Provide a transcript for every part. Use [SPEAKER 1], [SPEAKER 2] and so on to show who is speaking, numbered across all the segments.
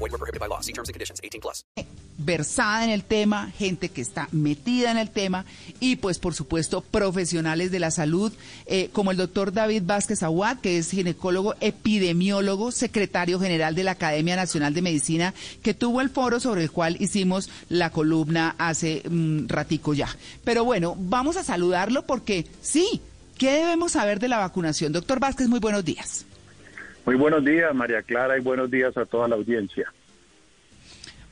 [SPEAKER 1] Void were prohibited by law. See terms and conditions. 18 plus.
[SPEAKER 2] versada en el tema, gente que está metida en el tema y pues por supuesto profesionales de la salud eh, como el doctor David Vázquez Aguad, que es ginecólogo epidemiólogo, secretario general de la Academia Nacional de Medicina, que tuvo el foro sobre el cual hicimos la columna hace un ratico ya. Pero bueno, vamos a saludarlo porque sí, ¿qué debemos saber de la vacunación? Doctor Vázquez, muy buenos días.
[SPEAKER 3] Muy buenos días, María Clara, y buenos días a toda la audiencia.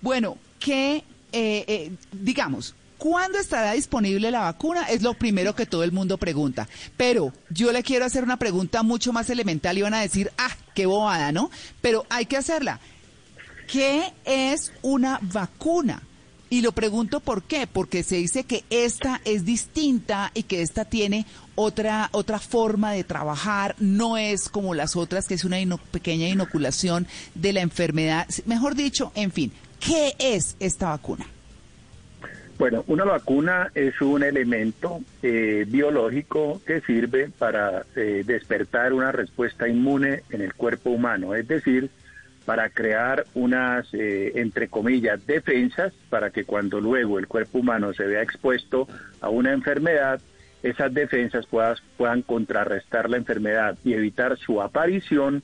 [SPEAKER 2] Bueno, que, eh, eh, digamos, ¿cuándo estará disponible la vacuna? Es lo primero que todo el mundo pregunta. Pero yo le quiero hacer una pregunta mucho más elemental y van a decir, ah, qué bobada, ¿no? Pero hay que hacerla. ¿Qué es una vacuna? Y lo pregunto por qué, porque se dice que esta es distinta y que esta tiene otra otra forma de trabajar, no es como las otras que es una ino- pequeña inoculación de la enfermedad, mejor dicho, en fin, ¿qué es esta vacuna?
[SPEAKER 3] Bueno, una vacuna es un elemento eh, biológico que sirve para eh, despertar una respuesta inmune en el cuerpo humano, es decir, para crear unas, eh, entre comillas, defensas para que cuando luego el cuerpo humano se vea expuesto a una enfermedad, esas defensas puedan contrarrestar la enfermedad y evitar su aparición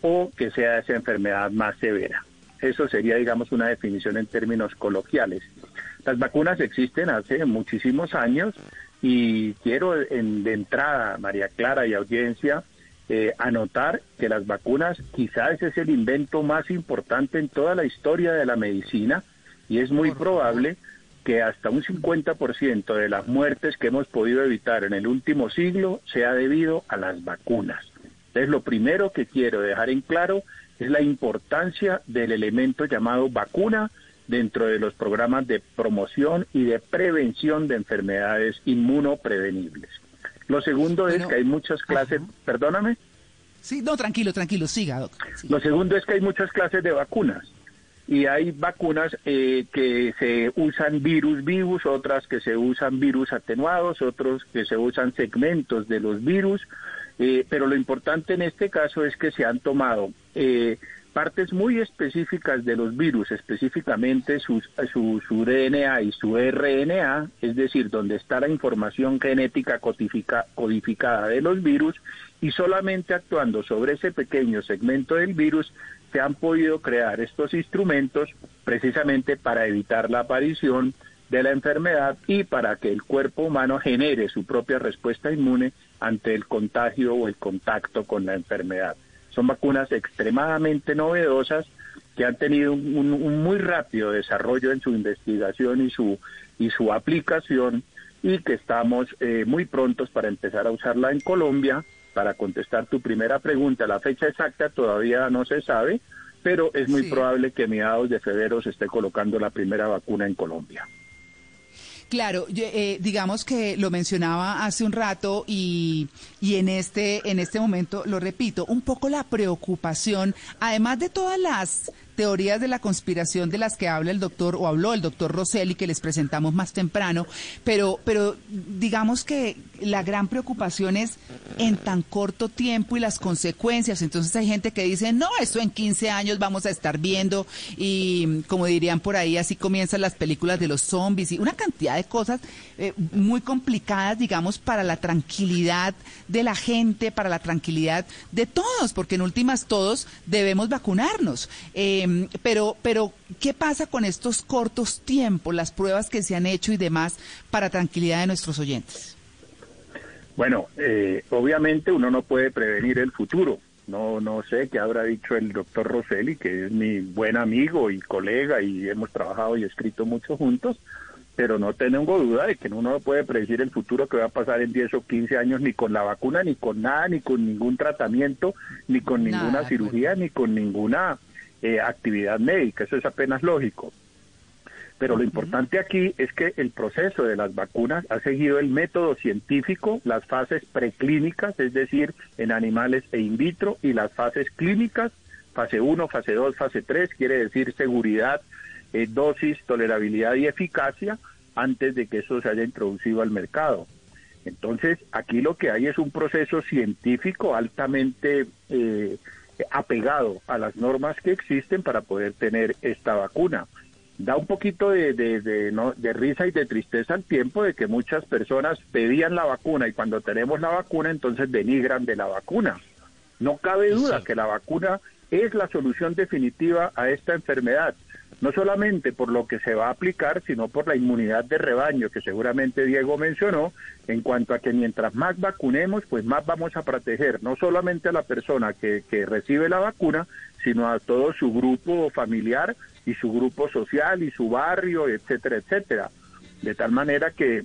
[SPEAKER 3] o que sea esa enfermedad más severa. Eso sería, digamos, una definición en términos coloquiales. Las vacunas existen hace muchísimos años y quiero de entrada, María Clara y audiencia, eh, anotar que las vacunas quizás es el invento más importante en toda la historia de la medicina y es muy probable que hasta un 50% de las muertes que hemos podido evitar en el último siglo sea debido a las vacunas. Entonces, lo primero que quiero dejar en claro es la importancia del elemento llamado vacuna dentro de los programas de promoción y de prevención de enfermedades inmunoprevenibles. Lo segundo es que hay muchas clases, perdóname,
[SPEAKER 2] Sí, no, tranquilo, tranquilo, siga, doctor.
[SPEAKER 3] lo segundo es que hay muchas clases de vacunas. Y hay vacunas eh, que se usan virus vivos, otras que se usan virus atenuados, otros que se usan segmentos de los virus, eh, pero lo importante en este caso es que se han tomado eh, partes muy específicas de los virus, específicamente su, su DNA y su RNA, es decir, donde está la información genética codifica- codificada de los virus, y solamente actuando sobre ese pequeño segmento del virus se han podido crear estos instrumentos precisamente para evitar la aparición de la enfermedad y para que el cuerpo humano genere su propia respuesta inmune ante el contagio o el contacto con la enfermedad. Son vacunas extremadamente novedosas que han tenido un, un- un muy rápido desarrollo en su investigación y su, y su aplicación y que estamos eh, muy prontos para empezar a usarla en Colombia. Para contestar tu primera pregunta, la fecha exacta todavía no se sabe, pero es muy
[SPEAKER 2] Sí.
[SPEAKER 3] probable que a mediados de febrero se esté colocando la primera vacuna en Colombia.
[SPEAKER 2] Claro, eh, digamos que lo mencionaba hace un rato y, y en este en este momento lo repito, un poco la preocupación, además de todas las teorías de la conspiración de las que habla el doctor o habló el doctor Rosselli que les presentamos más temprano, pero pero digamos que la gran preocupación es en tan corto tiempo y las consecuencias. Entonces hay gente que dice, no, esto en 15 años vamos a estar viendo y como dirían por ahí, así comienzan las películas de los zombies y una cantidad de cosas eh, muy complicadas, digamos, para la tranquilidad de la gente, para la tranquilidad de todos, porque en últimas todos debemos vacunarnos. Eh, pero, pero, ¿qué pasa con estos cortos tiempos, las pruebas que se han hecho y demás para tranquilidad de nuestros oyentes?
[SPEAKER 3] Bueno, eh, obviamente uno no puede prevenir el futuro. No, no sé qué habrá dicho el doctor Rosselli, que es mi buen amigo y colega y hemos trabajado y escrito mucho juntos, pero no tengo duda de que uno no puede predecir el futuro que va a pasar en 10 o 15 años ni con la vacuna, ni con nada, ni con ningún tratamiento, ni con ninguna cirugía, ni con ninguna eh, actividad médica. Eso es apenas lógico. Pero lo importante aquí es que el proceso de las vacunas ha seguido el método científico, las fases preclínicas, es decir, en animales e in vitro, y las fases clínicas, fase 1, fase 2, fase 3, quiere decir seguridad, eh, dosis, tolerabilidad y eficacia antes de que eso se haya introducido al mercado. Entonces, aquí lo que hay es un proceso científico altamente eh, apegado a las normas que existen para poder tener esta vacuna. Da un poquito de, de, risa y de tristeza al tiempo de que muchas personas pedían la vacuna y cuando tenemos la vacuna entonces denigran de la vacuna. No cabe duda que la vacuna es la solución definitiva a esta enfermedad no solamente por lo que se va a aplicar, sino por la inmunidad de rebaño que seguramente Diego mencionó, en cuanto a que mientras más vacunemos, pues más vamos a proteger no solamente a la persona que, que recibe la vacuna, sino a todo su grupo familiar y su grupo social y su barrio, etcétera, etcétera. De tal manera que,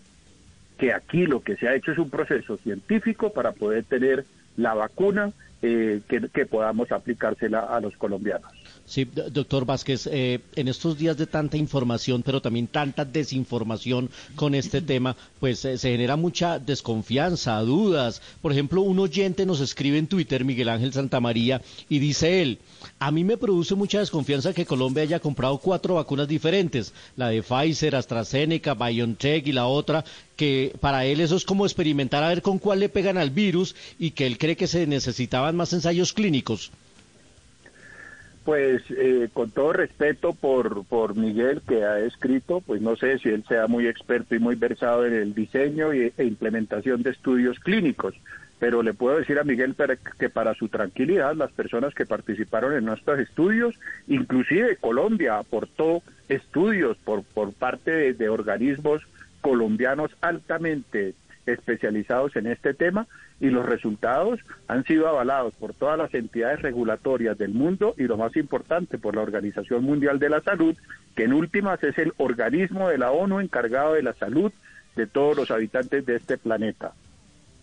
[SPEAKER 3] que aquí lo que se ha hecho es un proceso científico para poder tener la vacuna eh, que, que podamos aplicársela a los colombianos.
[SPEAKER 4] Sí, doctor Vázquez, eh, en estos días de tanta información, pero también tanta desinformación con este tema, pues eh, se genera mucha desconfianza, dudas. Por ejemplo, un oyente nos escribe en Twitter, Miguel Ángel Santamaría, y dice él, a mí me produce mucha desconfianza que Colombia haya comprado cuatro vacunas diferentes, la de Pfizer, AstraZeneca, BioNTech y la otra, que para él eso es como experimentar a ver con cuál le pegan al virus y que él cree que se necesitaban más ensayos clínicos.
[SPEAKER 3] Pues eh, con todo respeto por, por Miguel que ha escrito, pues no sé si él sea muy experto y muy versado en el diseño e implementación de estudios clínicos, pero le puedo decir a Miguel que para su tranquilidad las personas que participaron en nuestros estudios, inclusive Colombia aportó estudios por, por parte de organismos colombianos altamente especializados en este tema y los resultados han sido avalados por todas las entidades regulatorias del mundo y lo más importante por la Organización Mundial de la Salud, que en últimas es el organismo de la ONU encargado de la salud de todos los habitantes de este planeta.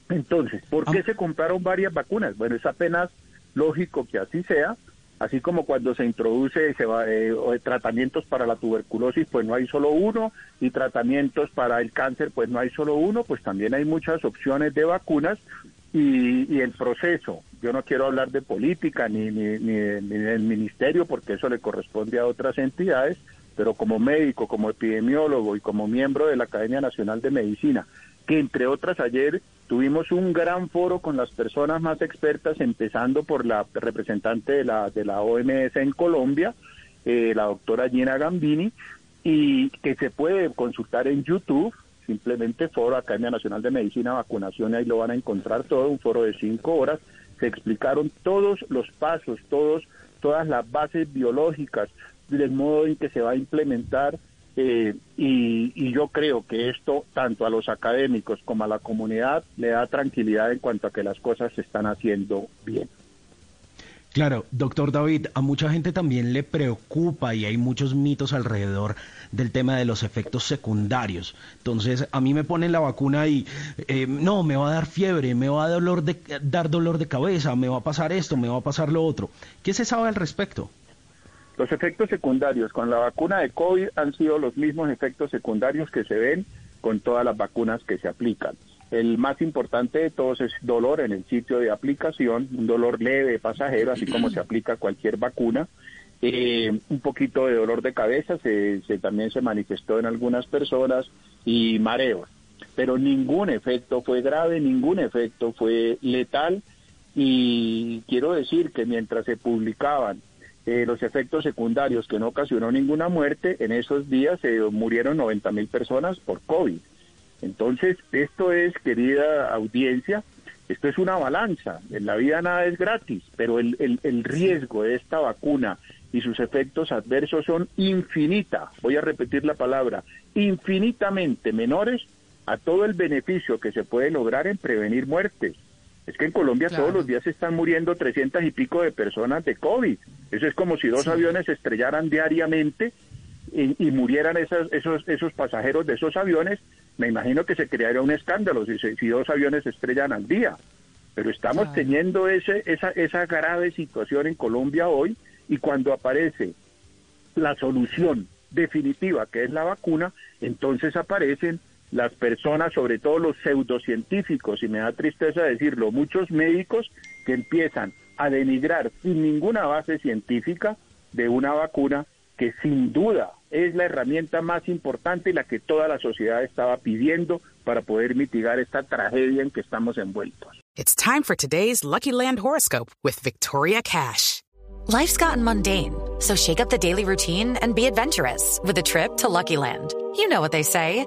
[SPEAKER 3] Entonces, ¿por qué se compraron varias vacunas? Bueno, es apenas lógico que así sea, así como cuando se introduce se va, eh, tratamientos para la tuberculosis, pues no hay solo uno, y tratamientos para el cáncer, pues no hay solo uno, pues también hay muchas opciones de vacunas y, y el proceso. Yo no quiero hablar de política ni, ni, ni, ni del ministerio, porque eso le corresponde a otras entidades, pero como médico, como epidemiólogo y como miembro de la Academia Nacional de Medicina, que entre otras ayer tuvimos un gran foro con las personas más expertas, empezando por la representante de la, de la OMS en Colombia, eh, la doctora Gina Gambini, y que se puede consultar en YouTube, simplemente foro Academia Nacional de Medicina, Vacunación, ahí lo van a encontrar todo, un foro de cinco horas, se explicaron todos los pasos, todos, todas las bases biológicas, del modo en que se va a implementar eh, y, yo creo que esto, tanto a los académicos como a la comunidad, le da tranquilidad en cuanto a que las cosas se están haciendo bien.
[SPEAKER 5] Claro, doctor David, a mucha gente también le preocupa y hay muchos mitos alrededor del tema de los efectos secundarios. Entonces, a mí me ponen la vacuna y eh, no, me va a dar fiebre, me va a dolor de, dar dolor de cabeza, me va a pasar esto, me va a pasar lo otro. ¿Qué se sabe al respecto?
[SPEAKER 3] Los efectos secundarios con la vacuna de COVID han sido los mismos efectos secundarios que se ven con todas las vacunas que se aplican. El más importante de todos es dolor en el sitio de aplicación, un dolor leve, pasajero, así como se aplica cualquier vacuna. Eh, un poquito de dolor de cabeza se, también se manifestó en algunas personas y mareos, pero ningún efecto fue grave, ningún efecto fue letal y quiero decir que mientras se publicaban eh, los efectos secundarios que no ocasionó ninguna muerte, en esos días se murieron 90 mil personas por COVID. Entonces, esto es, querida audiencia, esto es una balanza. En la vida nada es gratis, pero el, el, el riesgo de esta vacuna y sus efectos adversos son infinita, voy a repetir la palabra, infinitamente menores a todo el beneficio que se puede lograr en prevenir muertes. Es que en Colombia todos los días se están muriendo 300 y pico de personas de COVID. Eso es como si dos aviones estrellaran diariamente y, murieran esos, esos pasajeros de esos aviones. Me imagino que se crearía un escándalo si, si dos aviones se estrellan al día. Pero estamos teniendo ese, esa, esa grave situación en Colombia hoy y cuando aparece la solución definitiva, que es la vacuna, entonces aparecen las personas, sobre todo los pseudocientíficos, y me da tristeza decirlo, muchos médicos que empiezan a denigrar sin ninguna base científica de una vacuna que sin duda es la herramienta más importante y la que toda la sociedad estaba pidiendo para poder mitigar esta tragedia en que estamos envueltos.
[SPEAKER 6] It's time for today's Lucky Land horoscope with Victoria Cash.
[SPEAKER 7] Life's gotten mundane, so shake up the daily routine and be adventurous with a trip to Lucky Land. You know what they say.